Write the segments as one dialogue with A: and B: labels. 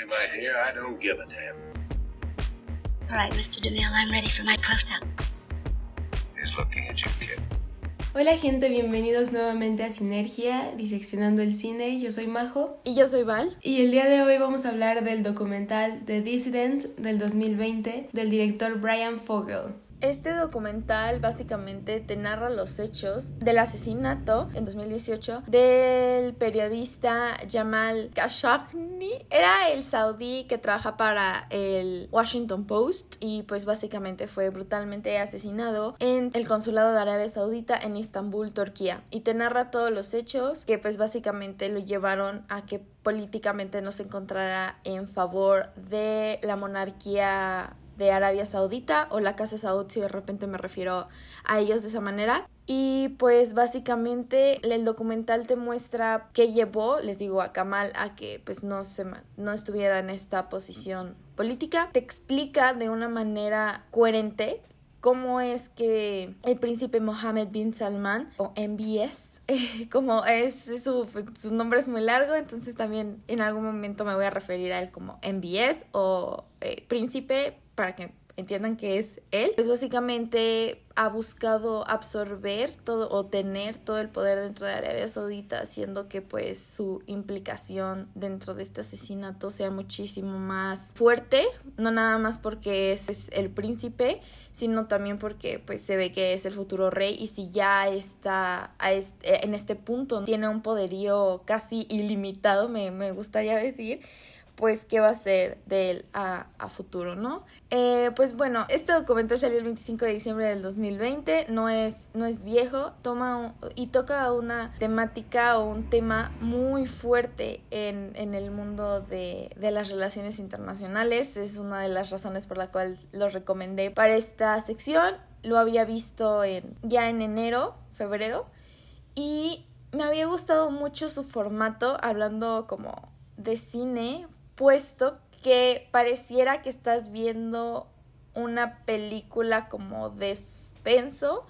A: me, my dear, I don't give a damn.
B: All right, Mr. DeMille, I'm ready for my close-up.
A: He's looking at you, kid.
C: Hola gente, bienvenidos nuevamente a Sinergia, diseccionando el cine. Yo soy Majo
D: Y yo soy Val.
C: y el día de hoy vamos a hablar del documental The Dissident del 2020 del director Brian Fogel.
D: Este documental básicamente te narra los hechos del asesinato en 2018 del periodista Jamal Khashoggi. Era el saudí que trabaja para el Washington Post y pues básicamente fue brutalmente asesinado en el consulado de Arabia Saudita en Estambul, Turquía. Y te narra todos los hechos que pues básicamente lo llevaron a que políticamente no se encontrara en favor de la monarquía de Arabia Saudita o la Casa Saud si de repente me refiero a ellos de esa manera. Y pues básicamente el documental te muestra qué llevó, les digo, a Kamal a que pues no, se, no estuviera en esta posición política. Te explica de una manera coherente cómo es que el príncipe Mohammed bin Salman, o MBS, como es su, su nombre es muy largo, entonces también en algún momento me voy a referir a él como MBS o eh, príncipe para que entiendan que es él. Pues básicamente ha buscado absorber todo o tener todo el poder dentro de Arabia Saudita, haciendo que pues su implicación dentro de este asesinato sea muchísimo más fuerte, no nada más porque es, es el príncipe, sino también porque pues se ve que es el futuro rey y si ya está a este- en este punto tiene un poderío casi ilimitado, me, me gustaría decir, pues qué va a ser de él a, futuro, ¿no? Eh, pues bueno, este documental salió el 25 de diciembre del 2020, no es, no es viejo, toma y toca una temática o un tema muy fuerte en, en el mundo de, de las relaciones internacionales, es una de las razones por la cual lo recomendé para esta sección, lo había visto en, ya en enero, febrero, y me había gustado mucho su formato, hablando como de cine, puesto que pareciera que estás viendo una película como de suspenso,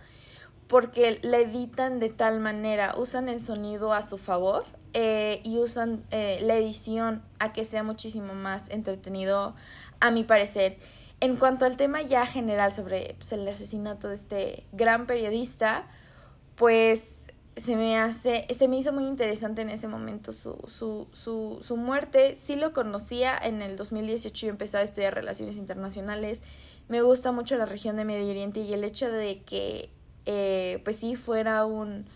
D: porque la editan de tal manera, usan el sonido a su favor eh, y usan eh, la edición a que sea muchísimo más entretenido, a mi parecer. En cuanto al tema ya general sobre pues, el asesinato de este gran periodista, pues se me hace, se me hizo muy interesante en ese momento su, su, su, su muerte. Sí lo conocía en el 2018 y empecé a estudiar relaciones internacionales. Me gusta mucho la región de Medio Oriente y el hecho de que, eh, pues sí, fuera un,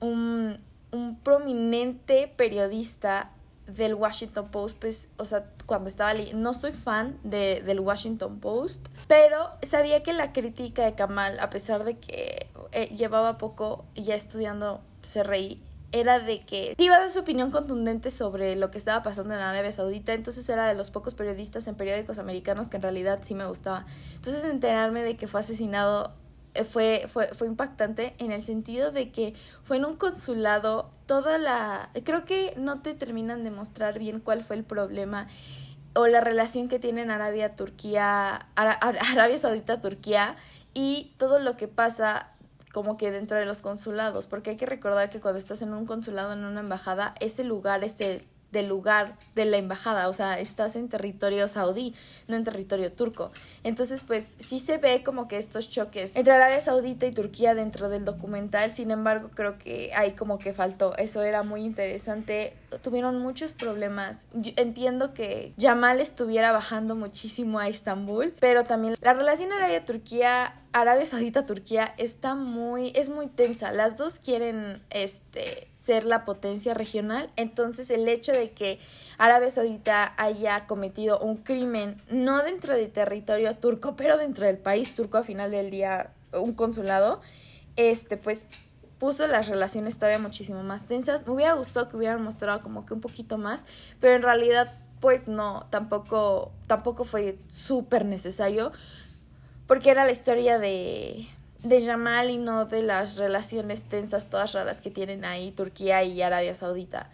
D: un, un prominente periodista del Washington Post, pues, o sea, cuando estaba leyendo, no soy fan de, del Washington Post, pero sabía que la crítica de Kamal, a pesar de que eh, llevaba poco ya estudiando CRI, era de que iba a dar su opinión contundente sobre lo que estaba pasando en Arabia Saudita, entonces era de los pocos periodistas en periódicos americanos que en realidad sí me gustaba. Entonces enterarme de que fue asesinado eh, fue, fue, fue impactante en el sentido de que fue en un consulado toda la... Creo que no te terminan de mostrar bien cuál fue el problema o la relación que tienen Arabia, Turquía, Ara- Arabia Saudita, Turquía y todo lo que pasa como que dentro de los consulados, porque hay que recordar que cuando estás en un consulado, en una embajada, ese lugar es el del lugar de la embajada, o sea, estás en territorio saudí, no en territorio turco. Entonces, pues sí se ve como que estos choques entre Arabia Saudita y Turquía dentro del documental, sin embargo, creo que ahí como que faltó, eso era muy interesante, tuvieron muchos problemas. Entiendo que Yamal estuviera bajando muchísimo a Estambul, pero también la relación Arabia-Turquía Arabia Saudita Turquía está muy es muy tensa. Las dos quieren este ser la potencia regional, entonces el hecho de que Arabia Saudita haya cometido un crimen no dentro de territorio turco, pero dentro del país turco a final del día un consulado, este pues puso las relaciones todavía muchísimo más tensas. Me hubiera gustado que hubieran mostrado como que un poquito más, pero en realidad pues no, tampoco tampoco fue súper necesario porque era la historia de, de Jamal y no de las relaciones tensas todas raras que tienen ahí Turquía y Arabia Saudita.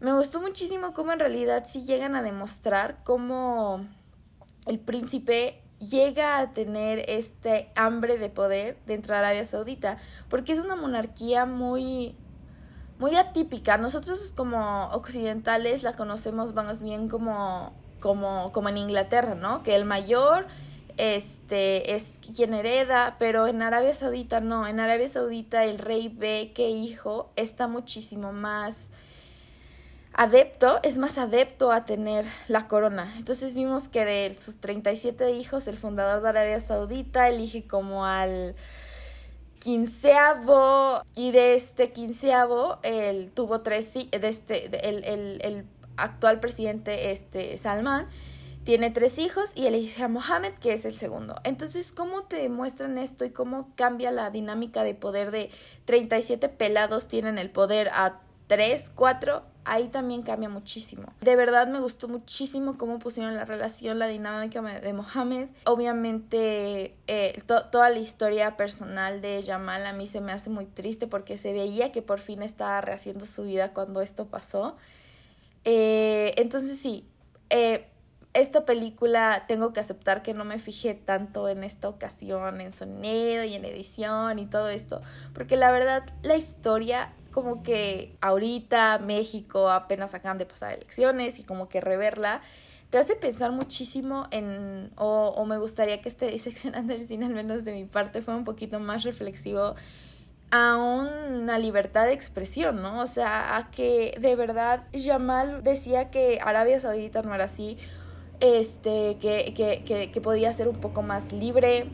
D: Me gustó muchísimo cómo en realidad sí llegan a demostrar cómo el príncipe llega a tener este hambre de poder dentro de Arabia Saudita, porque es una monarquía muy muy atípica. Nosotros como occidentales la conocemos más bien como como, como en Inglaterra, ¿no? Que el mayor este es quien hereda, pero en Arabia Saudita no, en Arabia Saudita el rey ve que hijo está muchísimo más adepto, es más adepto a tener la corona. Entonces vimos que de sus 37 hijos, el fundador de Arabia Saudita elige como al quinceavo y de este quinceavo él tuvo tres de este el, el, el actual presidente este Salman tiene tres hijos y elige a Mohammed, que es el segundo. Entonces, ¿cómo te demuestran esto y cómo cambia la dinámica de poder de 37 pelados tienen el poder a 3, 4? Ahí también cambia muchísimo. De verdad me gustó muchísimo cómo pusieron la relación, la dinámica de Mohammed. Obviamente, eh, toda la historia personal de Jamal a mí se me hace muy triste porque se veía que por fin estaba rehaciendo su vida cuando esto pasó. Eh, entonces, sí. Eh, esta película tengo que aceptar que no me fijé tanto en esta ocasión, en sonido y en edición y todo esto, porque la verdad la historia como que ahorita México apenas acaban de pasar elecciones y como que reverla te hace pensar muchísimo en, o, o me gustaría que este diseccionando el cine, al menos de mi parte, fue un poquito más reflexivo a una libertad de expresión, ¿no? O sea, a que de verdad Jamal decía que Arabia Saudita no era así, este, que, que, que, que podía ser un poco más libre.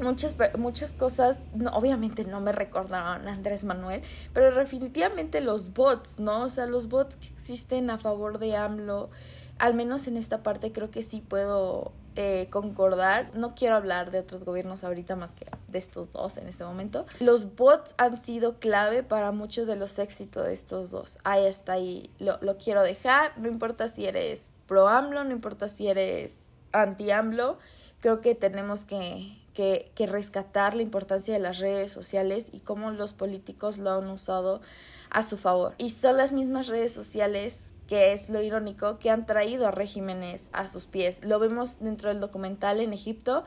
D: Muchas, muchas cosas, obviamente no me recordaron Andrés Manuel, pero definitivamente los bots, ¿no? O sea, los bots que existen a favor de AMLO, al menos en esta parte creo que sí puedo eh, concordar. No quiero hablar de otros gobiernos ahorita más que de estos dos en este momento. Los bots han sido clave para muchos de los éxitos de estos dos. Ahí está, ahí lo, lo quiero dejar. No importa si eres pro AMLO, no importa si eres anti AMLO, creo que tenemos que, que, que, rescatar la importancia de las redes sociales y cómo los políticos lo han usado a su favor. Y son las mismas redes sociales que es lo irónico, que han traído a regímenes a sus pies. Lo vemos dentro del documental en Egipto.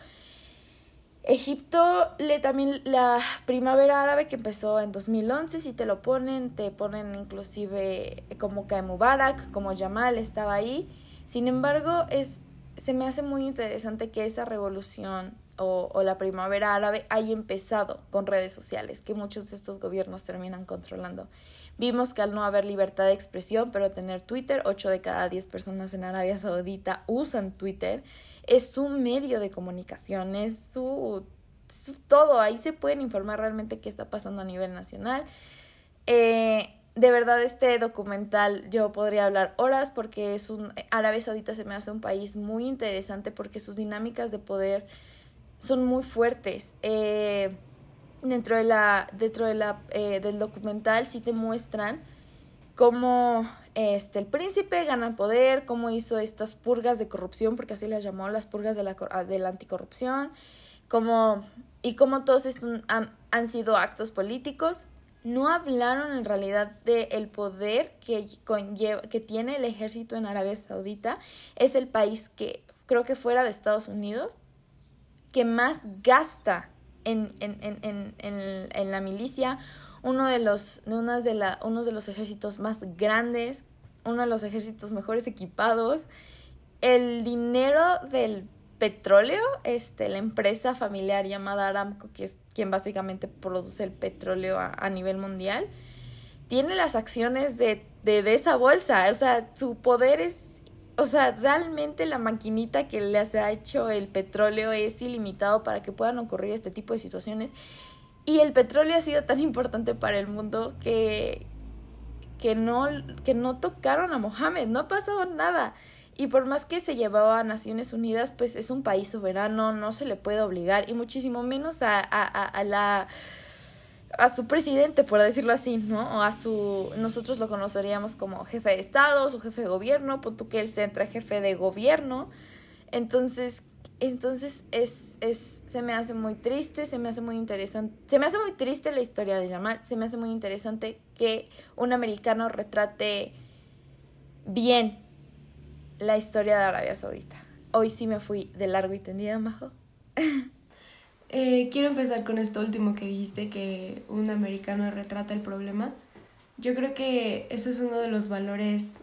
D: Egipto, le, también la primavera árabe que empezó en 2011, si te lo ponen, te ponen inclusive como Kae Mubarak, como Jamal estaba ahí sin embargo, es, se me hace muy interesante que esa revolución o, la primavera árabe haya empezado con redes sociales, que muchos de estos gobiernos terminan controlando. Vimos que al no haber libertad de expresión, pero tener Twitter, 8 de cada 10 personas en Arabia Saudita usan Twitter, es su medio de comunicación, es su, todo, ahí se pueden informar realmente qué está pasando a nivel nacional. Eh, de verdad este documental yo podría hablar horas porque es un Arabia Saudita se me hace un país muy interesante porque sus dinámicas de poder son muy fuertes eh, dentro de la dentro de la eh, del documental sí te muestran cómo este el príncipe gana el poder cómo hizo estas purgas de corrupción porque así las llamó las purgas de la de la anticorrupción cómo y cómo todos estos han, sido actos políticos no hablaron en realidad del poder que, conlleva, que tiene el ejército en Arabia Saudita. Es el país que, creo que fuera de Estados Unidos, que más gasta en, en, en, en, la milicia, uno de, los, de la, uno de los ejércitos más grandes, uno de los ejércitos mejores equipados. El dinero del petróleo, este, la empresa familiar llamada Aramco, que es quien básicamente produce el petróleo a, a nivel mundial, tiene las acciones de, de, de, esa bolsa. O sea, su poder es, o sea, realmente la maquinita que les ha hecho el petróleo es ilimitado para que puedan ocurrir este tipo de situaciones. Y el petróleo ha sido tan importante para el mundo que, que, no, que no tocaron a Mohammed, no ha pasado nada. Y por más que se llevó a Naciones Unidas, pues es un país soberano, no se le puede obligar, y muchísimo menos a, a, a la a su presidente, por decirlo así, ¿no? O a su, nosotros lo conoceríamos como jefe de Estado, su jefe de gobierno, punto que él se entra jefe de gobierno. Entonces, entonces es, es, se me hace muy triste, se me hace muy interesante, se me hace muy triste la historia de Yamal, se me hace muy interesante que un americano retrate bien la historia de Arabia Saudita. Hoy sí me fui de largo y tendido, Majo.
C: eh, quiero empezar con esto último que dijiste, que un americano retrata el problema. Yo creo que eso es uno de los valores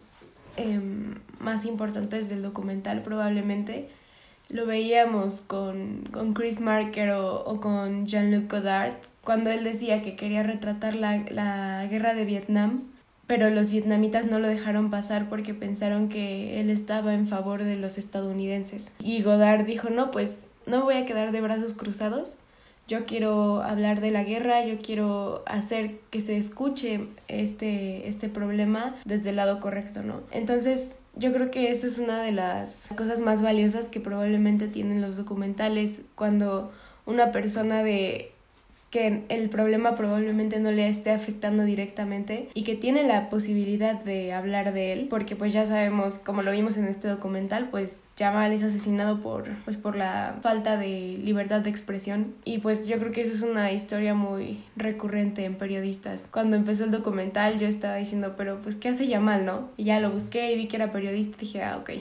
C: em, más importantes del documental probablemente. Lo veíamos con, con Chris Marker o, o con Jean-Luc Godard, cuando él decía que quería retratar la, la guerra de Vietnam, pero los vietnamitas no lo dejaron pasar porque pensaron que él estaba en favor de los estadounidenses. Y Godard dijo, no, pues no voy a quedar de brazos cruzados, yo quiero hablar de la guerra, yo quiero hacer que se escuche este, este problema desde el lado correcto, ¿no? Entonces, yo creo que esa es una de las cosas más valiosas que probablemente tienen los documentales cuando una persona de que el problema probablemente no le esté afectando directamente y que tiene la posibilidad de hablar de él, porque pues ya sabemos, como lo vimos en este documental, pues Jamal es asesinado por pues por la falta de libertad de expresión y pues yo creo que eso es una historia muy recurrente en periodistas. Cuando empezó el documental yo estaba diciendo, pero pues ¿qué hace Jamal, no? Y ya lo busqué y vi que era periodista y dije, ah, ok,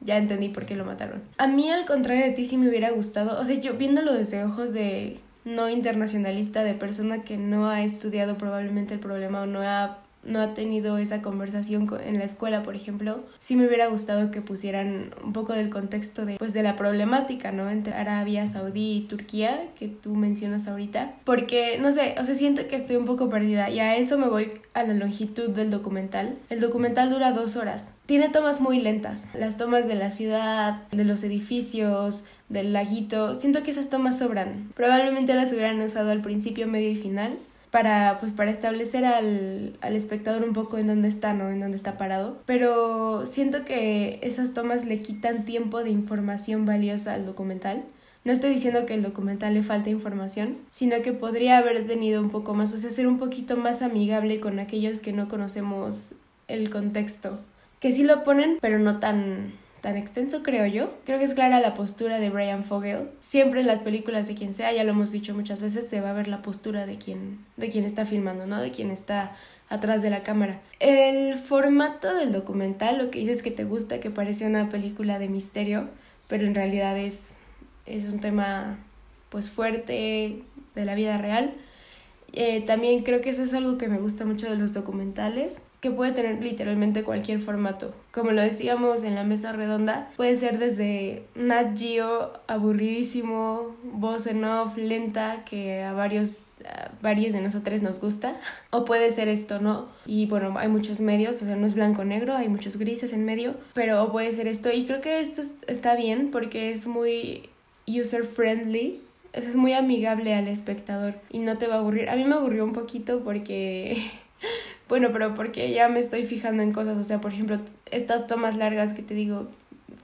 C: ya entendí por qué lo mataron. A mí, al contrario de ti, sí me hubiera gustado, o sea, yo viéndolo desde ojos de no internacionalista, de persona que no ha estudiado probablemente el problema o no ha no ha tenido esa conversación en la escuela, por ejemplo, sí me hubiera gustado que pusieran un poco del contexto de, pues, de la problemática, ¿no? Entre Arabia Saudí y Turquía, que tú mencionas ahorita. Porque, no sé, o sea, siento que estoy un poco perdida y a eso me voy a la longitud del documental. El documental dura dos horas. Tiene tomas muy lentas. Las tomas de la ciudad, de los edificios, del laguito. Siento que esas tomas sobran. Probablemente las hubieran usado al principio, medio y final para pues para establecer al, al espectador un poco en dónde está, ¿no? En dónde está parado. Pero siento que esas tomas le quitan tiempo de información valiosa al documental. No estoy diciendo que el documental le falte información, sino que podría haber tenido un poco más, o sea, ser un poquito más amigable con aquellos que no conocemos el contexto. Que sí lo ponen, pero no tan tan extenso, creo yo. Creo que es clara la postura de Brian Fogel. Siempre en las películas de quien sea, ya lo hemos dicho muchas veces, se va a ver la postura de quien, de quien está filmando, ¿no? De quien está atrás de la cámara. El formato del documental, lo que dices es que te gusta, que parece una película de misterio, pero en realidad es, es un tema pues fuerte de la vida real. Eh, también creo que eso es algo que me gusta mucho de los documentales, puede tener literalmente cualquier formato. Como lo decíamos en la mesa redonda, puede ser desde Nat Geo aburridísimo, voz en off, lenta, que a varios varios de nosotros nos gusta o puede ser esto, ¿no? Y bueno, hay muchos medios, o sea, no es blanco negro, hay muchos grises en medio, pero puede ser esto y creo que esto está bien porque es muy user friendly, es muy amigable al espectador y no te va a aburrir. A mí me aburrió un poquito porque Bueno, pero porque ya me estoy fijando en cosas, o sea, por ejemplo, estas tomas largas que te digo,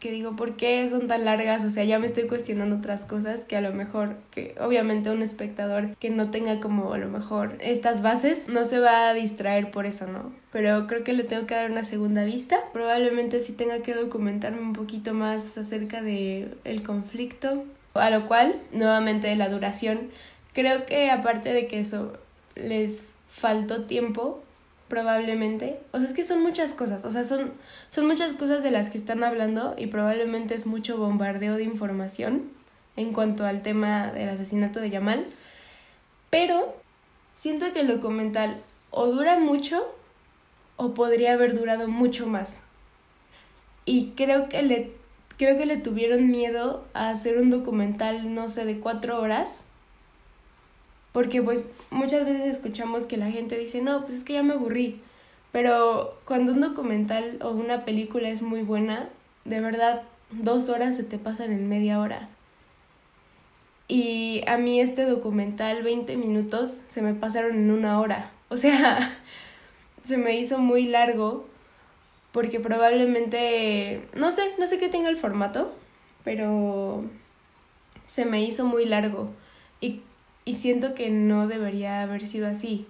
C: que digo, ¿por qué son tan largas? O sea, ya me estoy cuestionando otras cosas que a lo mejor, que obviamente un espectador que no tenga como a lo mejor estas bases, no se va a distraer por eso, ¿no? Pero creo que le tengo que dar una segunda vista. Probablemente sí tenga que documentarme un poquito más acerca de el conflicto, a lo cual, nuevamente, la duración. Creo que aparte de que eso les faltó tiempo probablemente. O sea, es que son muchas cosas, o sea, son, son muchas cosas de las que están hablando y probablemente es mucho bombardeo de información en cuanto al tema del asesinato de Yamal. Pero siento que el documental o dura mucho o podría haber durado mucho más. Y creo que le, creo que le tuvieron miedo a hacer un documental, no sé, de cuatro horas porque pues muchas veces escuchamos que la gente dice, no, pues es que ya me aburrí. Pero cuando un documental o una película es muy buena, de verdad, dos horas se te pasan en media hora. Y a mí este documental, 20 minutos, se me pasaron en una hora. O sea, se me hizo muy largo porque probablemente, no sé, no sé qué tenga el formato, pero se me hizo muy largo. Y y siento que no debería haber sido así.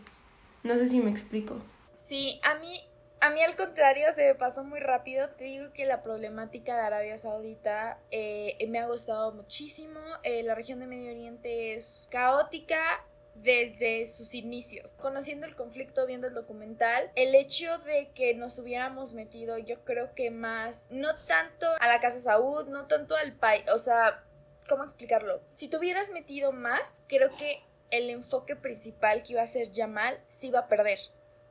C: No sé si me explico.
D: Sí, a mí, a mí al contrario se me pasó muy rápido. Te digo que la problemática de Arabia Saudita eh, me ha gustado muchísimo. Eh, la región de Medio Oriente es caótica, desde sus inicios. Conociendo el conflicto, viendo el documental, el hecho de que nos hubiéramos metido, yo creo que más, no tanto a la Casa Saud, no tanto al país, o sea, ¿cómo explicarlo? Si te hubieras metido más, creo que el enfoque principal que iba a ser Jamal se iba a perder.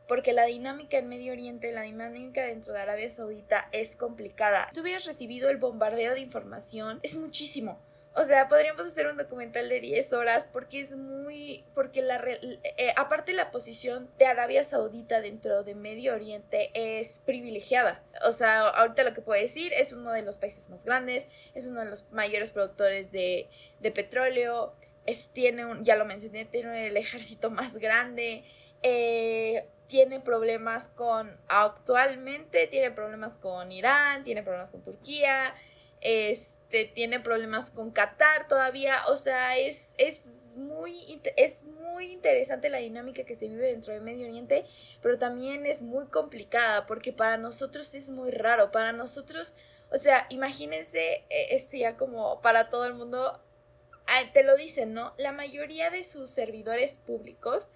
D: porque la dinámica en Medio Oriente, la dinámica dentro de Arabia Saudita es complicada. Si tú hubieras recibido el bombardeo de información, es muchísimo. O sea, podríamos hacer un documental de 10 horas porque es muy, porque la, eh, aparte la posición de Arabia Saudita dentro de Medio Oriente es privilegiada. O sea, ahorita lo que puedo decir es uno de los países más grandes, es uno de los mayores productores de, de petróleo, es, tiene un, ya lo mencioné, tiene el ejército más grande, eh, tiene problemas con, actualmente tiene problemas con Irán, tiene problemas con Turquía, es este, tiene problemas con Qatar todavía, o sea, es, es, muy, es muy interesante la dinámica que se vive dentro de Medio Oriente, pero también es muy complicada porque para nosotros es muy raro, para nosotros, o sea, imagínense, eh, es ya como para todo el mundo, ah, te lo dicen, ¿no? La mayoría de sus servidores públicos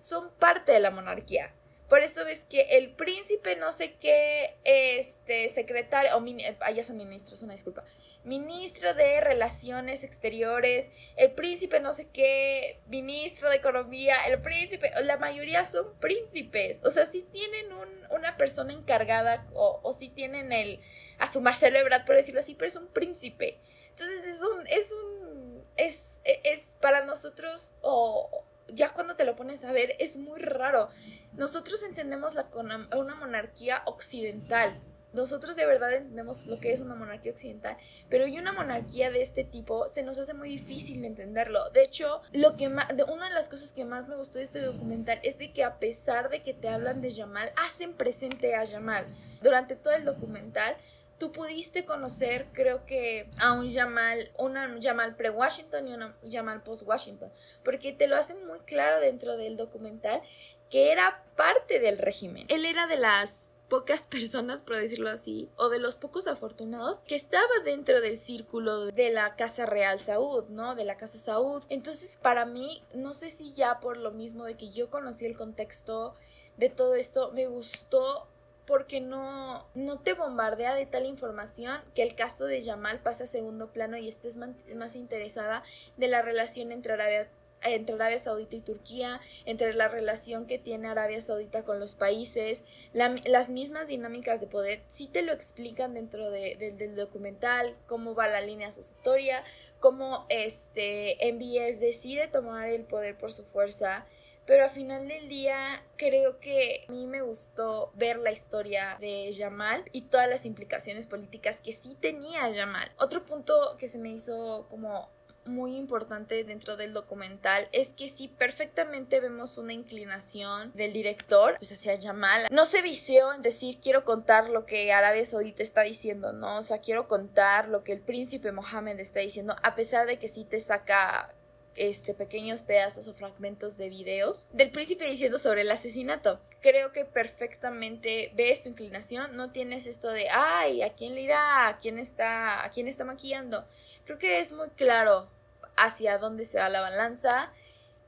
D: son parte de la monarquía. Por eso ves que el príncipe no sé qué, este, secretario, o ah, ya son ministros, una disculpa, ministro de Relaciones Exteriores, el príncipe no sé qué, ministro de Economía, el príncipe, la mayoría son príncipes, o sea, si tienen un, una persona encargada o, o si tienen el, a su Ebrard, por decirlo así, pero es un príncipe. Entonces es un, es un, es, es para nosotros, o ya cuando te lo pones a ver, es muy raro. Nosotros entendemos la, una monarquía occidental. Nosotros de verdad entendemos lo que es una monarquía occidental, pero y una monarquía de este tipo se nos hace muy difícil entenderlo. De hecho, lo que más, de una de las cosas que más me gustó de este documental es de que a pesar de que te hablan de Yamal, hacen presente a Yamal. Durante todo el documental tú pudiste conocer, creo que, a un Yamal, una Yamal pre-Washington y una Yamal post-Washington, porque te lo hacen muy claro dentro del documental que era parte del régimen. Él era de las pocas personas, por decirlo así, o de los pocos afortunados que estaba dentro del círculo de la Casa Real Saud, ¿no? De la Casa Saud. Entonces, para mí, no sé si ya por lo mismo de que yo conocí el contexto de todo esto, me gustó porque no, no te bombardea de tal información que el caso de Yamal pasa a segundo plano y estés más interesada de la relación entre Arabia entre Arabia Saudita y Turquía, entre la relación que tiene Arabia Saudita con los países, las mismas dinámicas de poder, sí te lo explican dentro del documental, cómo va la línea sucesoria, cómo este MBS decide tomar el poder por su fuerza, pero al final del día creo que a mí me gustó ver la historia de Jamal y todas las implicaciones políticas que sí tenía Jamal. Otro punto que se me hizo como muy importante dentro del documental es que sí perfectamente vemos una inclinación del director pues hacia Jamal. No se vició en decir quiero contar lo que Arabia Saudita está diciendo, no, o sea, quiero contar lo que el príncipe Mohammed está diciendo, a pesar de que sí te saca este, pequeños pedazos o fragmentos de videos del príncipe diciendo sobre el asesinato. Creo que perfectamente ves su inclinación, no tienes esto de, ay, ¿a quién le irá? ¿A quién está, a quién está maquillando? Creo que es muy claro hacia dónde se va la balanza.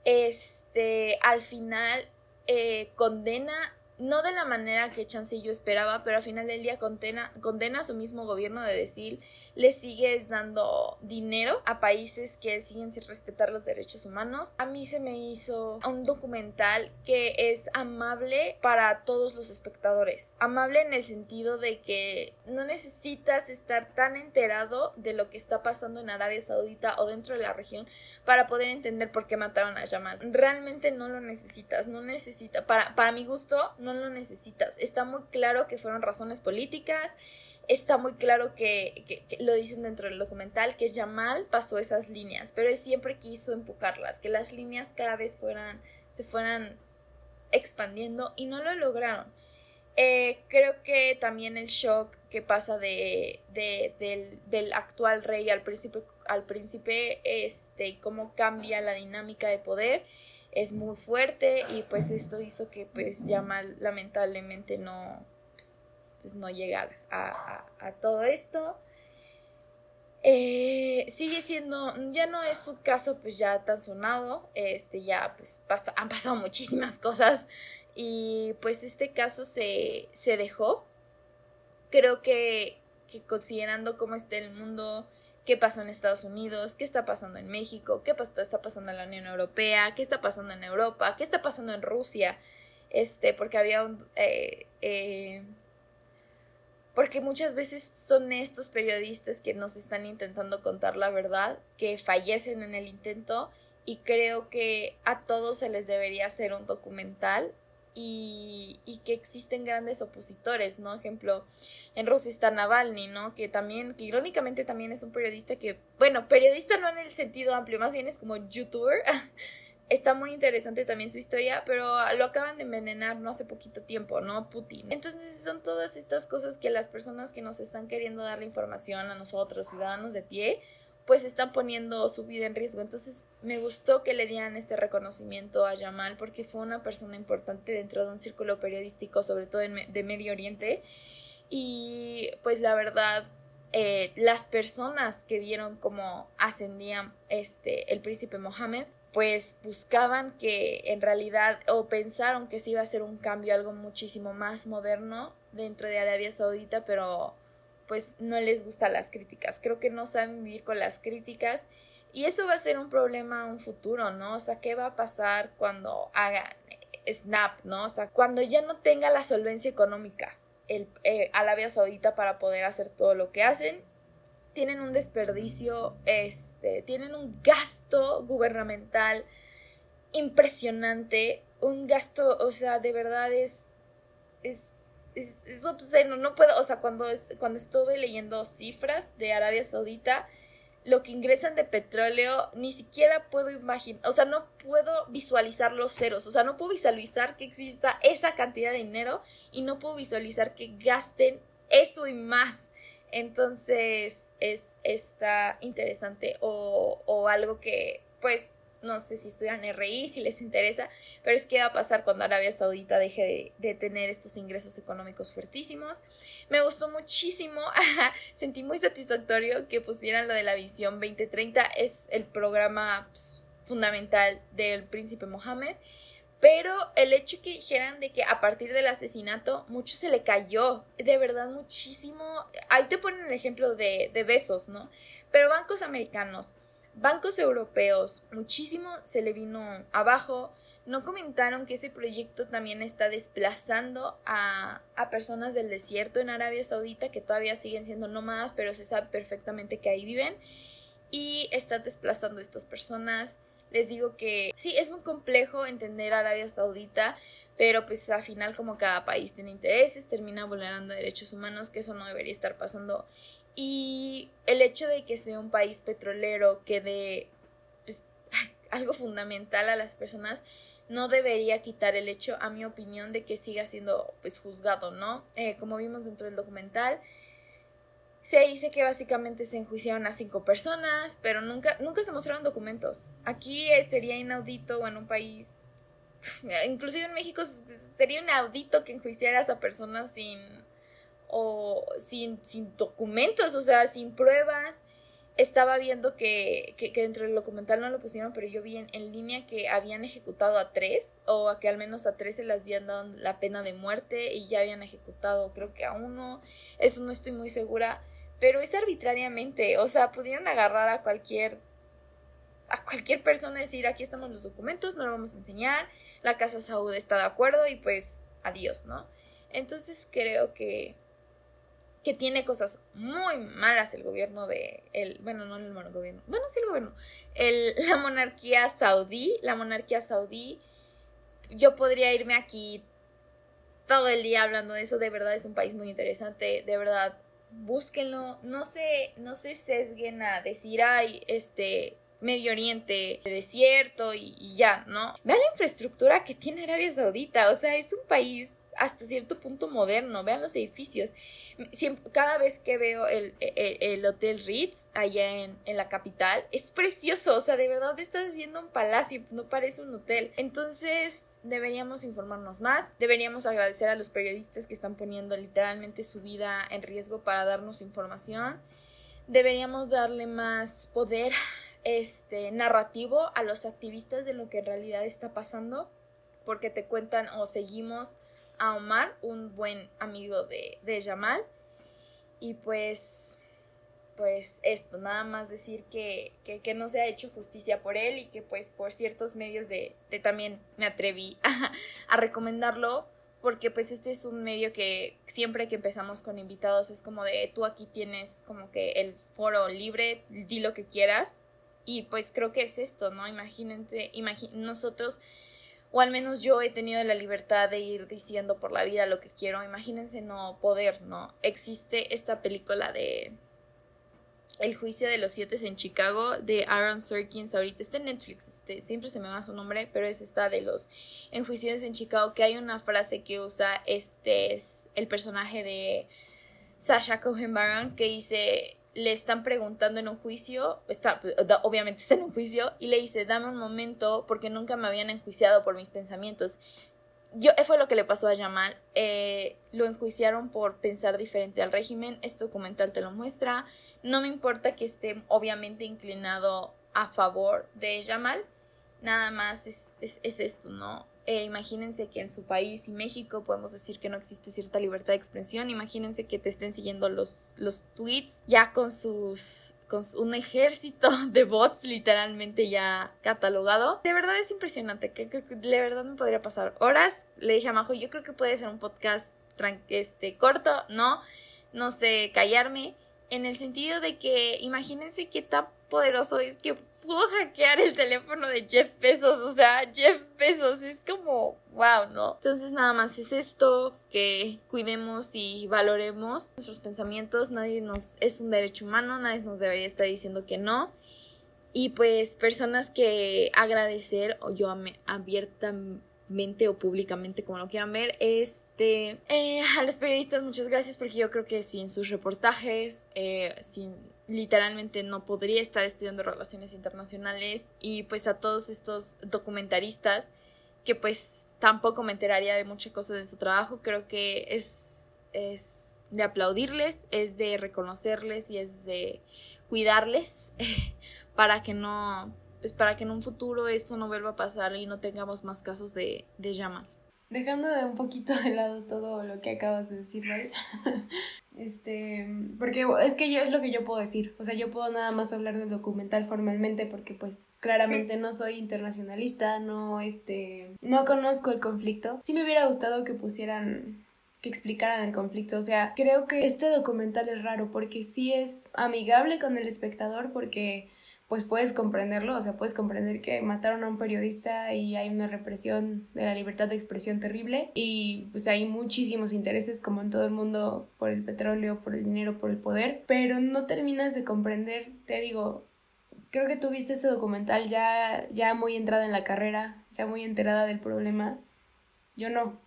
D: Este, al final eh, condena no de la manera que Chancey yo esperaba, pero al final del día condena, condena a su mismo gobierno de decir, le sigues dando dinero a países que siguen sin respetar los derechos humanos. A mí se me hizo un documental que es amable para todos los espectadores. Amable en el sentido de que no necesitas estar tan enterado de lo que está pasando en Arabia Saudita o dentro de la región para poder entender por qué mataron a Jamal. Realmente no lo necesitas, no necesita, para, para mi gusto, no lo necesitas. Está muy claro que fueron razones políticas, está muy claro que, lo dicen dentro del documental, que Jamal pasó esas líneas, pero él siempre quiso empujarlas, que las líneas cada vez fueran, se fueran expandiendo y no lo lograron. Eh, creo que también el shock que pasa de, del, del, actual rey al príncipe, al príncipe este, y cómo cambia la dinámica de poder es muy fuerte y pues esto hizo que pues ya mal lamentablemente no, pues, pues no llegar a, todo esto. Eh, sigue siendo, ya no es su caso pues ya tan sonado, este ya pues pasa, han pasado muchísimas cosas y pues este caso se, se dejó. Creo que, que considerando cómo está el mundo qué pasó en Estados Unidos, qué está pasando en México, qué está pasando en la Unión Europea, qué está pasando en Europa, qué está pasando en Rusia. este, porque había un... Eh, eh, porque muchas veces son estos periodistas que nos están intentando contar la verdad, que fallecen en el intento y creo que a todos se les debería hacer un documental y, y, que existen grandes opositores, ¿no? Ejemplo, en Rusia está Navalny, ¿no? Que también, que irónicamente también es un periodista que, bueno, periodista no en el sentido amplio, más bien es como youtuber. está muy interesante también su historia, pero lo acaban de envenenar no hace poquito tiempo, ¿no? Putin. Entonces son todas estas cosas que las personas que nos están queriendo dar la información a nosotros, ciudadanos de pie, pues están poniendo su vida en riesgo. Entonces me gustó que le dieran este reconocimiento a Yamal porque fue una persona importante dentro de un círculo periodístico, sobre todo de Medio Oriente. Y pues la verdad, eh, las personas que vieron cómo ascendía este, el príncipe Mohammed, pues buscaban que en realidad o pensaron que se iba a hacer un cambio, algo muchísimo más moderno dentro de Arabia Saudita, pero pues no les gustan las críticas. Creo que no saben vivir con las críticas y eso va a ser un problema en un futuro, ¿no? O sea, ¿qué va a pasar cuando hagan Snap, ¿no? O sea, cuando ya no tenga la solvencia económica el eh, Arabia Saudita para poder hacer todo lo que hacen. Tienen un desperdicio, este, tienen un gasto gubernamental impresionante, un gasto, o sea, de verdad es, es es, obsceno, no puedo, o sea, cuando, cuando estuve leyendo cifras de Arabia Saudita, lo que ingresan de petróleo, ni siquiera puedo imaginar, o sea, no puedo visualizar los ceros, o sea, no puedo visualizar que exista esa cantidad de dinero y no puedo visualizar que gasten eso y más. Entonces, es, está interesante o, o algo que, pues, no sé si estudian RI, si les interesa, pero es qué va a pasar cuando Arabia Saudita deje de, tener estos ingresos económicos fuertísimos. Me gustó muchísimo, sentí muy satisfactorio que pusieran lo de la visión 2030, es el programa pues, fundamental del príncipe Mohammed. Pero el hecho que dijeran de que a partir del asesinato mucho se le cayó, de verdad muchísimo. Ahí te ponen el ejemplo de besos, ¿no? Pero bancos americanos, Bancos europeos, muchísimo se le vino abajo. No comentaron que ese proyecto también está desplazando a, a, personas del desierto en Arabia Saudita que todavía siguen siendo nómadas, pero se sabe perfectamente que ahí viven. Y está desplazando a estas personas. Les digo que sí, es muy complejo entender Arabia Saudita, pero pues al final como cada país tiene intereses, termina vulnerando derechos humanos, que eso no debería estar pasando y el hecho de que sea un país petrolero que dé pues, algo fundamental a las personas no debería quitar el hecho, a mi opinión, de que siga siendo pues juzgado, ¿no? Eh, como vimos dentro del documental, se dice que básicamente se enjuiciaron a cinco personas, pero nunca, nunca se mostraron documentos. Aquí sería inaudito en un país, inclusive en México sería inaudito que enjuiciaras a personas sin o sin, sin documentos, o sea, sin pruebas. Estaba viendo que, que, dentro del documental no lo pusieron, pero yo vi en, en, línea que habían ejecutado a tres, o a que al menos a tres se les habían dado la pena de muerte y ya habían ejecutado creo que a uno. Eso no estoy muy segura, pero es arbitrariamente, o sea, pudieron agarrar a cualquier a cualquier persona decir, aquí estamos los documentos, no lo vamos a enseñar, la Casa Saúde está de acuerdo y pues adiós, ¿no? Entonces creo que que tiene cosas muy malas el gobierno de el bueno no el gobierno bueno sí el gobierno el, la monarquía saudí la monarquía saudí yo podría irme aquí todo el día hablando de eso de verdad es un país muy interesante de verdad búsquenlo no se no se sesguen a decir ay este Medio Oriente, desierto y, y ya, ¿no? Vean la infraestructura que tiene Arabia Saudita, o sea, es un país hasta cierto punto moderno. Vean los edificios. cada vez que veo el, el, Hotel Ritz allá en, en, la capital, es precioso. O sea, de verdad estás viendo un palacio, no parece un hotel. Entonces, deberíamos informarnos más. Deberíamos agradecer a los periodistas que están poniendo literalmente su vida en riesgo para darnos información. Deberíamos darle más poder este narrativo a los activistas de lo que en realidad está pasando porque te cuentan o seguimos a Omar, un buen amigo de, de Jamal. Y pues, pues esto, nada más decir que, que, no se ha hecho justicia por él y que pues por ciertos medios de, de también me atreví a, a recomendarlo porque pues este es un medio que siempre que empezamos con invitados es como de tú aquí tienes como que el foro libre, di lo que quieras y pues creo que es esto, ¿no? Imagínense, nosotros o al menos yo he tenido la libertad de ir diciendo por la vida lo que quiero, imagínense no poder, ¿no? Existe esta película de el juicio de los siete en Chicago de Aaron Sorkins. Ahorita está en Netflix. Este, siempre se me va su nombre, pero es esta de los enjuiciados en Chicago. Que hay una frase que usa este es el personaje de Sasha Cohen Baron que dice le están preguntando en un juicio, está, obviamente está en un juicio, y le dice, dame un momento porque nunca me habían enjuiciado por mis pensamientos yo, eh, fue lo que le pasó a Jamal. Eh, lo enjuiciaron por pensar diferente al régimen. Este documental te lo muestra. No me importa que esté obviamente inclinado a favor de Jamal. Nada más es, es esto, ¿no? Eh, imagínense que en su país y México podemos decir que no existe cierta libertad de expresión. Imagínense que te estén siguiendo los, los tweets ya con sus con un ejército de bots literalmente ya catalogado. De verdad es impresionante, que, que, de verdad me podría pasar horas. Le dije a Majo, yo creo que puede ser un podcast este, corto, ¿no? No sé, callarme. En el sentido de que imagínense qué tan poderoso es que pudo hackear el teléfono de Jeff Bezos. O sea, Jeff Bezos es como, wow, ¿no? Entonces nada más es esto, que cuidemos y valoremos nuestros pensamientos. Nadie nos es un derecho humano, nadie nos debería estar diciendo que no. Y pues personas que agradecer, o yo abiertamente o públicamente, como lo quieran ver, este, eh, a los periodistas muchas gracias porque yo creo que sin sus reportajes, eh, sin literalmente no podría estar estudiando relaciones internacionales y pues a todos estos documentaristas que pues tampoco me enteraría de muchas cosas de su trabajo, creo que es, es de aplaudirles, es de reconocerles y es de cuidarles para que no, pues para que en un futuro esto no vuelva a pasar y no tengamos más casos de, de llama.
C: Dejando de un poquito de lado todo lo que acabas de decir, ¿vale? este, porque es que yo es lo que yo puedo decir, o sea, yo puedo nada más hablar del documental formalmente porque pues claramente no soy internacionalista, no este, no conozco el conflicto. Sí me hubiera gustado que pusieran que explicaran el conflicto. O sea, creo que este documental es raro porque sí es amigable con el espectador porque pues puedes comprenderlo, o sea, puedes comprender que mataron a un periodista y hay una represión de la libertad de expresión terrible y pues hay muchísimos intereses como en todo el mundo por el petróleo, por el dinero, por el poder, pero no terminas de comprender, te digo, creo que tú viste este documental ya, ya muy entrada en la carrera, ya muy enterada del problema, yo no.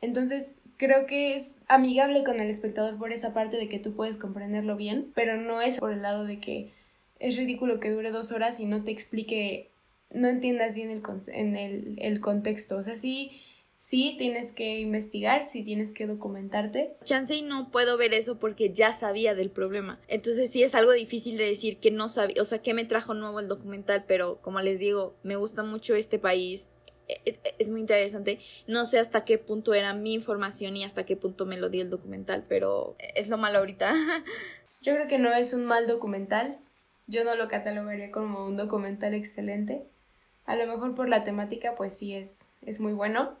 C: Entonces, creo que es amigable con el espectador por esa parte de que tú puedes comprenderlo bien, pero no es por el lado de que es ridículo que dure dos horas y no te explique, no entiendas bien el, en el, el contexto. O sea, sí, sí tienes que investigar, sí tienes que documentarte.
D: Chance y no puedo ver eso porque ya sabía del problema. Entonces sí es algo difícil de decir que no sabía, o sea, que me trajo nuevo el documental, pero como les digo, me gusta mucho este país. E, e, es muy interesante. No sé hasta qué punto era mi información y hasta qué punto me lo dio el documental, pero es lo malo ahorita.
C: Yo creo que no es un mal documental. Yo no lo catalogaría como un documental excelente. A lo mejor por la temática, pues sí es, es muy bueno.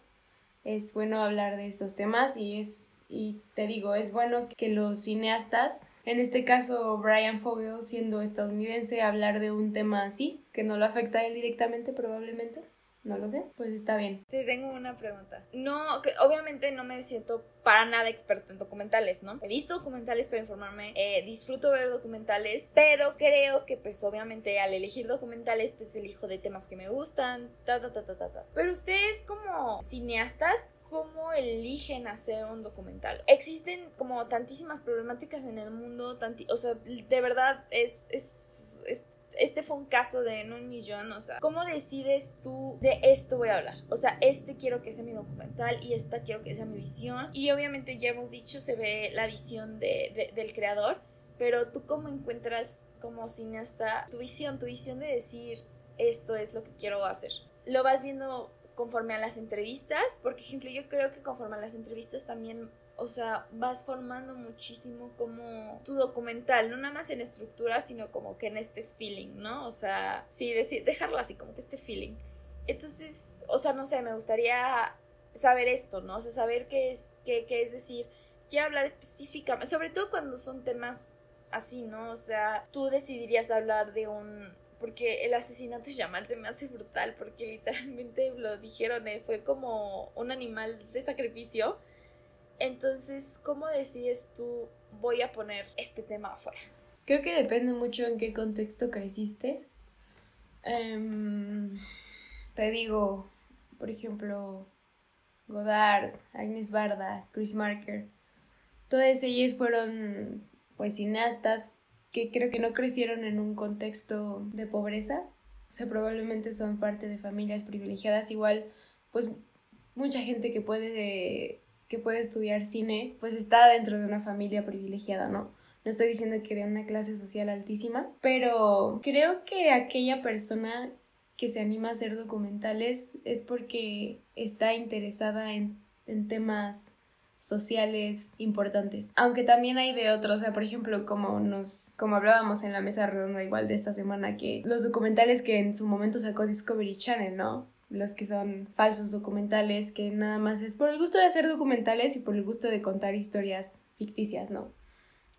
C: Es bueno hablar de estos temas y es y te digo, es bueno que los cineastas, en este caso Brian Fogel siendo estadounidense, hablar de un tema así, que no lo afecta a él directamente probablemente, no lo sé, pues está bien.
D: Te tengo una pregunta. No, que obviamente no me siento para nada experta en documentales, ¿no? He visto documentales para informarme, eh, disfruto ver documentales, pero creo que pues obviamente al elegir documentales pues elijo de temas que me gustan, ta ta ta ta ta. ta. Pero ustedes como cineastas cómo eligen hacer un documental. Existen como tantísimas problemáticas en el mundo, o sea, de verdad es, es, es este fue un caso de en un millón, o sea, ¿cómo decides tú de esto voy a hablar? O sea, este quiero que sea mi documental y esta quiero que sea mi visión. Y obviamente ya hemos dicho, se ve la visión de, del creador, pero tú cómo encuentras como cineasta tu visión, tu visión de decir esto es lo que quiero hacer. Lo vas viendo conforme a las entrevistas, por ejemplo, yo creo que conforme a las entrevistas también o sea, vas formando muchísimo como tu documental, no nada más en estructura, sino como que en este feeling, ¿no? O sea, sí, decir, dejarlo así, como que este feeling. Entonces, o sea, no sé, me gustaría saber esto, ¿no? O sea, saber qué es, qué, qué es decir, quiero hablar específicamente, sobre todo cuando son temas así, ¿no? O sea, tú decidirías hablar de un porque el asesinato de Jamal se me hace brutal, porque literalmente lo dijeron, eh, fue como un animal de sacrificio. Entonces, ¿cómo decides tú voy a poner este tema afuera?
C: Creo que depende mucho en qué contexto creciste. Em, te digo, por ejemplo, Godard, Agnes Barda, Chris Marker. Todas ellas fueron pues cineastas que creo que no crecieron en un contexto de pobreza, o sea, probablemente son parte de familias privilegiadas, igual, pues mucha gente que puede, que puede estudiar cine, pues está dentro de una familia privilegiada, ¿no? No estoy diciendo que de una clase social altísima, pero creo que aquella persona que se anima a hacer documentales es porque está interesada en, en temas sociales importantes. Aunque también hay de otros, o sea, por ejemplo, como nos como hablábamos en la mesa redonda igual de esta semana que los documentales que en su momento sacó Discovery Channel, ¿no? Los que son falsos documentales que nada más es por el gusto de hacer documentales y por el gusto de contar historias ficticias, ¿no?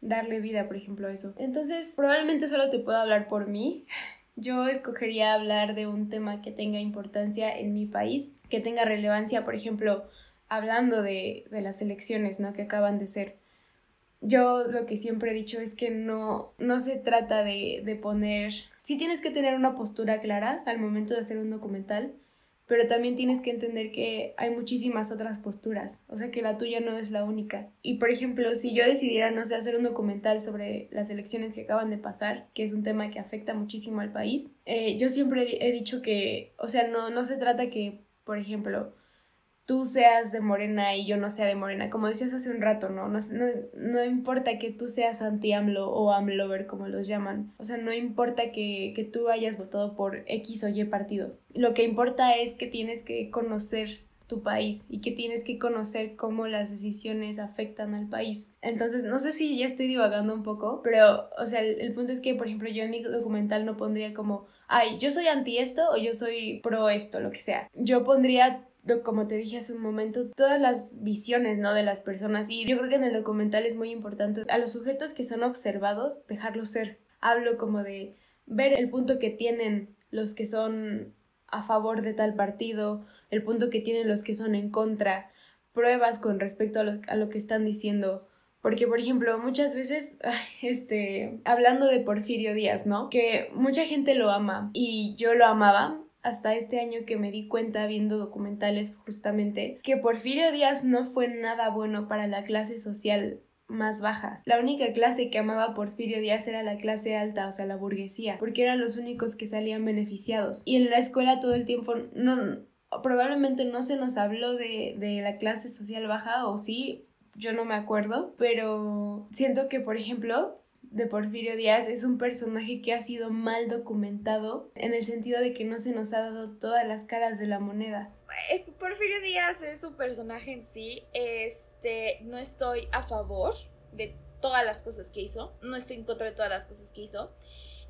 C: Darle vida, por ejemplo, a eso. Entonces, probablemente solo te puedo hablar por mí. Yo escogería hablar de un tema que tenga importancia en mi país, que tenga relevancia, por ejemplo, hablando de, de las elecciones, ¿no? Que acaban de ser. Yo lo que siempre he dicho es que no, no se trata de, de poner... Sí tienes que tener una postura clara al momento de hacer un documental, pero también tienes que entender que hay muchísimas otras posturas, o sea que la tuya no es la única. Y por ejemplo, si yo decidiera, no sé, hacer un documental sobre las elecciones que acaban de pasar, que es un tema que afecta muchísimo al país, eh, yo siempre he dicho que, o sea, no, no se trata que, por ejemplo, tú seas de Morena y yo no sea de Morena, como decías hace un rato, ¿no? No, no, importa que tú seas anti-AMLO o AMLOver, como los llaman. O sea, no importa que, que tú hayas votado por X o Y partido. Lo que importa es que tienes que conocer tu país y que tienes que conocer cómo las decisiones afectan al país. Entonces, no sé si ya estoy divagando un poco, pero, o sea, el, el punto es que, por ejemplo, yo en mi documental no pondría como, ay, yo soy anti esto o yo soy pro esto, lo que sea. Yo pondría como te dije hace un momento, todas las visiones, ¿no? De las personas. Y yo creo que en el documental es muy importante a los sujetos que son observados, dejarlos ser. Hablo como de ver el punto que tienen los que son a favor de tal partido, el punto que tienen los que son en contra, pruebas con respecto a lo, a lo que están diciendo. Porque, por ejemplo, muchas veces, este, hablando de Porfirio Díaz, ¿no? Que mucha gente lo ama y yo lo amaba, hasta este año que me di cuenta viendo documentales justamente que Porfirio Díaz no fue nada bueno para la clase social más baja. La única clase que amaba Porfirio Díaz era la clase alta, o sea, la burguesía, porque eran los únicos que salían beneficiados. Y en la escuela todo el tiempo no probablemente no se nos habló de, de la clase social baja o sí, yo no me acuerdo, pero siento que, por ejemplo, de Porfirio Díaz es un personaje que ha sido mal documentado en el sentido de que no se nos ha dado todas las caras de la moneda.
D: Eh, Porfirio Díaz es un personaje en sí, este, no estoy a favor de todas las cosas que hizo, no estoy en contra de todas las cosas que hizo,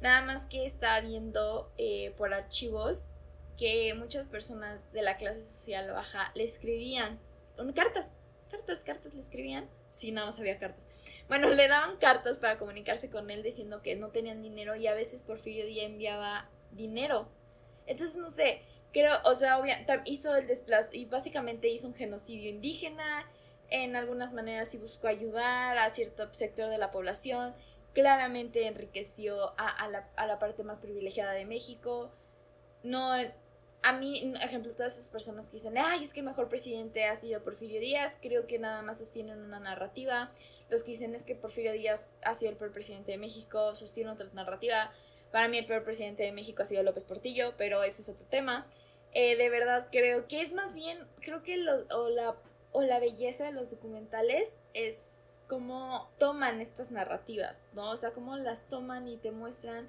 D: nada más que está viendo eh, por archivos que muchas personas de la clase social baja le escribían cartas, cartas, cartas le escribían sí, nada más había cartas. Bueno, le daban cartas para comunicarse con él diciendo que no tenían dinero y a veces Porfirio Díaz enviaba dinero. Entonces, no sé, creo, o sea, hizo el desplazo y básicamente hizo un genocidio indígena. En algunas maneras sí buscó ayudar a cierto sector de la población. Claramente enriqueció a, a, la, a la parte más privilegiada de México. No, a mí, ejemplo, todas esas personas que dicen, ay, es que el mejor presidente ha sido Porfirio Díaz, creo que nada más sostienen una narrativa. Los que dicen es que Porfirio Díaz ha sido el peor presidente de México, sostienen otra narrativa. Para mí el peor presidente de México ha sido López Portillo, pero ese es otro tema. Eh, de verdad creo que es más bien, creo que lo, o, la, o la belleza de los documentales es cómo toman estas narrativas, ¿no? O sea, cómo las toman y te muestran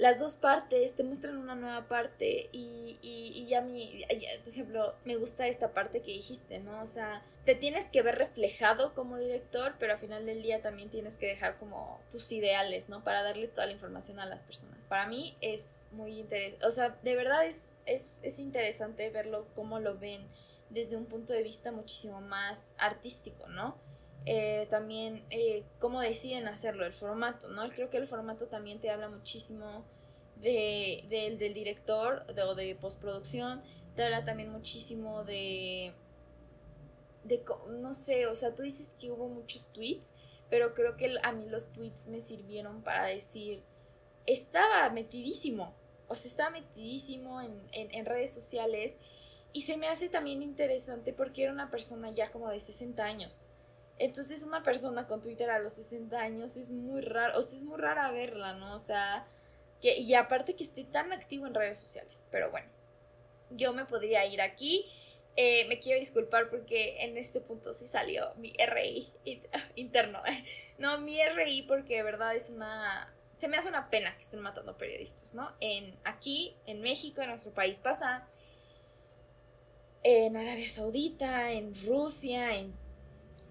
D: las dos partes te muestran una nueva parte y, y, y a mí, por ejemplo, me gusta esta parte que dijiste, ¿no? O sea, te tienes que ver reflejado como director, pero al final del día también tienes que dejar como tus ideales, ¿no? Para darle toda la información a las personas. Para mí es muy interesante, o sea, de verdad es, es, es interesante verlo, cómo lo ven desde un punto de vista muchísimo más artístico, ¿no? Eh, también eh, cómo deciden hacerlo, el formato, ¿no? Creo que el formato también te habla muchísimo de, del director de, o de postproducción, te habla también muchísimo de, de, no sé, o sea, tú dices que hubo muchos tweets, pero creo que a mí los tweets me sirvieron para decir, estaba metidísimo, o sea, estaba metidísimo en, en, en redes sociales y se me hace también interesante porque era una persona ya como de 60 años. Entonces una persona con Twitter a los 60 años es muy raro, o sea, es muy rara verla, ¿no? O sea, que, y aparte que esté tan activo en redes sociales. Pero bueno, yo me podría ir aquí. Eh, me quiero disculpar porque en este punto sí salió mi RI interno. No, mi RI porque de verdad es una... Se me hace una pena que estén matando periodistas, ¿no? En, aquí, en México, en nuestro país pasa, en Arabia Saudita, en Rusia, en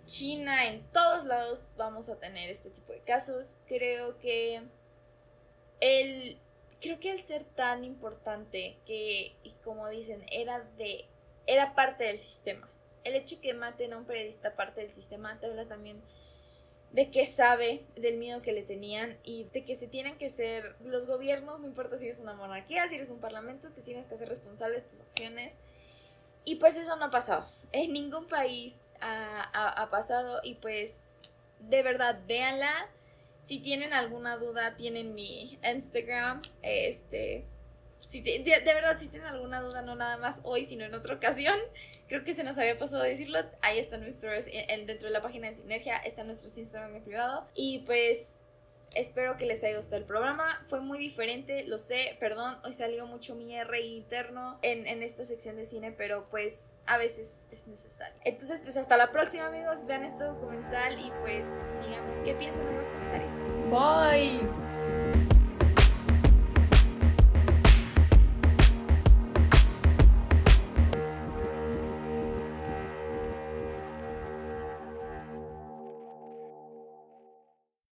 D: China, en todos lados vamos a tener este tipo de casos. Creo que el creo que al ser tan importante que y como dicen, era de era parte del sistema. El hecho que maten a un periodista parte del sistema te habla también de que sabe, del miedo que le tenían y de que se tienen que ser los gobiernos, no importa si eres una monarquía, si eres un parlamento, te tienes que hacer responsable de tus acciones. Y pues eso no ha pasado. En ningún país ha, pasado y pues de verdad véanla. Si tienen alguna duda, tienen mi Instagram. Este, si de, verdad, si tienen alguna duda, no nada más hoy, sino en otra ocasión, creo que se nos había pasado decirlo. Ahí está nuestro, dentro de la página de Sinergia, está nuestro Instagram en privado. Y pues Espero que les haya gustado el programa. Fue muy diferente, lo sé, perdón. Hoy salió mucho mi R interno en, en esta sección de cine, pero pues a veces es necesario. Entonces, pues hasta la próxima, amigos. Vean este documental y pues digamos qué piensan en los comentarios.
C: Bye.